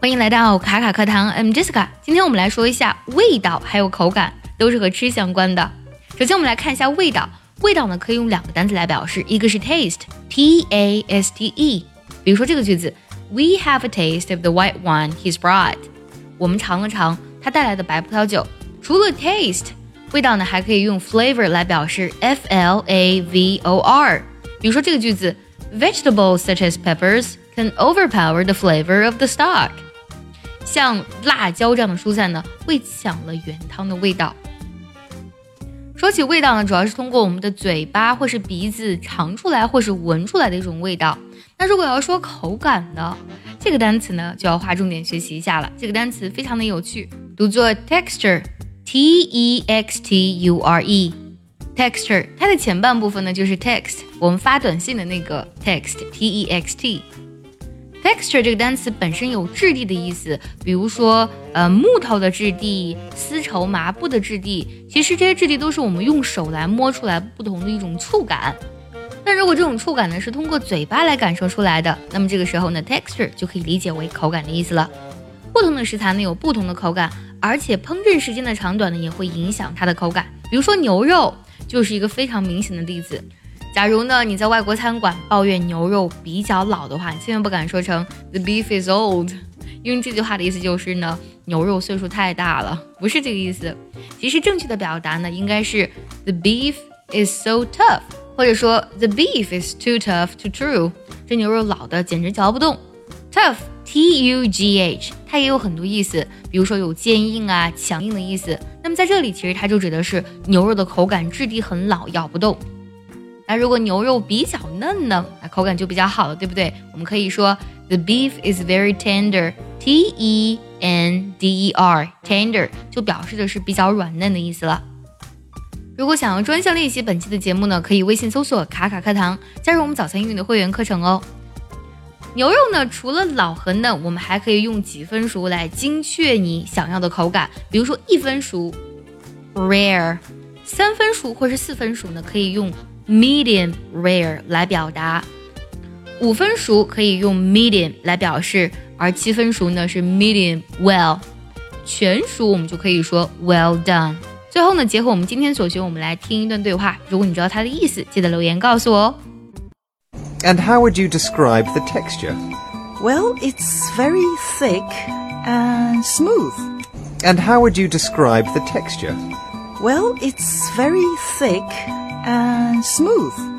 欢迎来到卡卡课堂，I'm Jessica。今天我们来说一下味道还有口感，都是和吃相关的。首先我们来看一下味道，味道呢可以用两个单词来表示，一个是 taste，t a s t e。比如说这个句子，We have a taste of the white wine he's brought。我们尝了尝他带来的白葡萄酒。除了 taste，味道呢还可以用 flavor 来表示，f l a v o r。比如说这个句子，Vegetables such as peppers can overpower the flavor of the stock。 像辣椒这样的蔬菜呢，会抢了原汤的味道。说起味道呢，主要是通过我们的嘴巴或是鼻子尝出来或是闻出来的一种味道。那如果要说口感呢，这个单词呢就要划重点学习一下了。这个单词非常的有趣，读作 texture，t e x t u r e，texture。它的前半部分呢就是 text，我们发短信的那个 text，t e x t。Texture 这个单词本身有质地的意思，比如说，呃，木头的质地、丝绸、麻布的质地，其实这些质地都是我们用手来摸出来不同的一种触感。那如果这种触感呢是通过嘴巴来感受出来的，那么这个时候呢，texture 就可以理解为口感的意思了。不同的食材呢有不同的口感，而且烹饪时间的长短呢也会影响它的口感。比如说牛肉就是一个非常明显的例子。假如呢，你在外国餐馆抱怨牛肉比较老的话，你千万不敢说成 the beef is old，因为这句话的意思就是呢，牛肉岁数太大了，不是这个意思。其实正确的表达呢，应该是 the beef is so tough，或者说 the beef is too tough to chew，这牛肉老的简直嚼不动。tough t u g h，它也有很多意思，比如说有坚硬啊、强硬的意思。那么在这里，其实它就指的是牛肉的口感质地很老，咬不动。那如果牛肉比较嫩呢，那口感就比较好了，对不对？我们可以说 the beef is very tender，t e n d e r，tender 就表示的是比较软嫩的意思了。如果想要专项练习本期的节目呢，可以微信搜索“卡卡课堂”，加入我们早餐英语的会员课程哦。牛肉呢，除了老和嫩，我们还可以用几分熟来精确你想要的口感。比如说一分熟，rare；三分熟或是四分熟呢，可以用。medium rare 来表达，五分熟可以用 medium 来表示，而七分熟呢是 medium well，全熟我们就可以说 well done。最后呢，结合我们今天所学，我们来听一段对话。如果你知道它的意思，记得留言告诉我哦。And how would you describe the texture? Well, it's very thick and smooth. And how would you describe the texture? Well, it's very thick and smooth.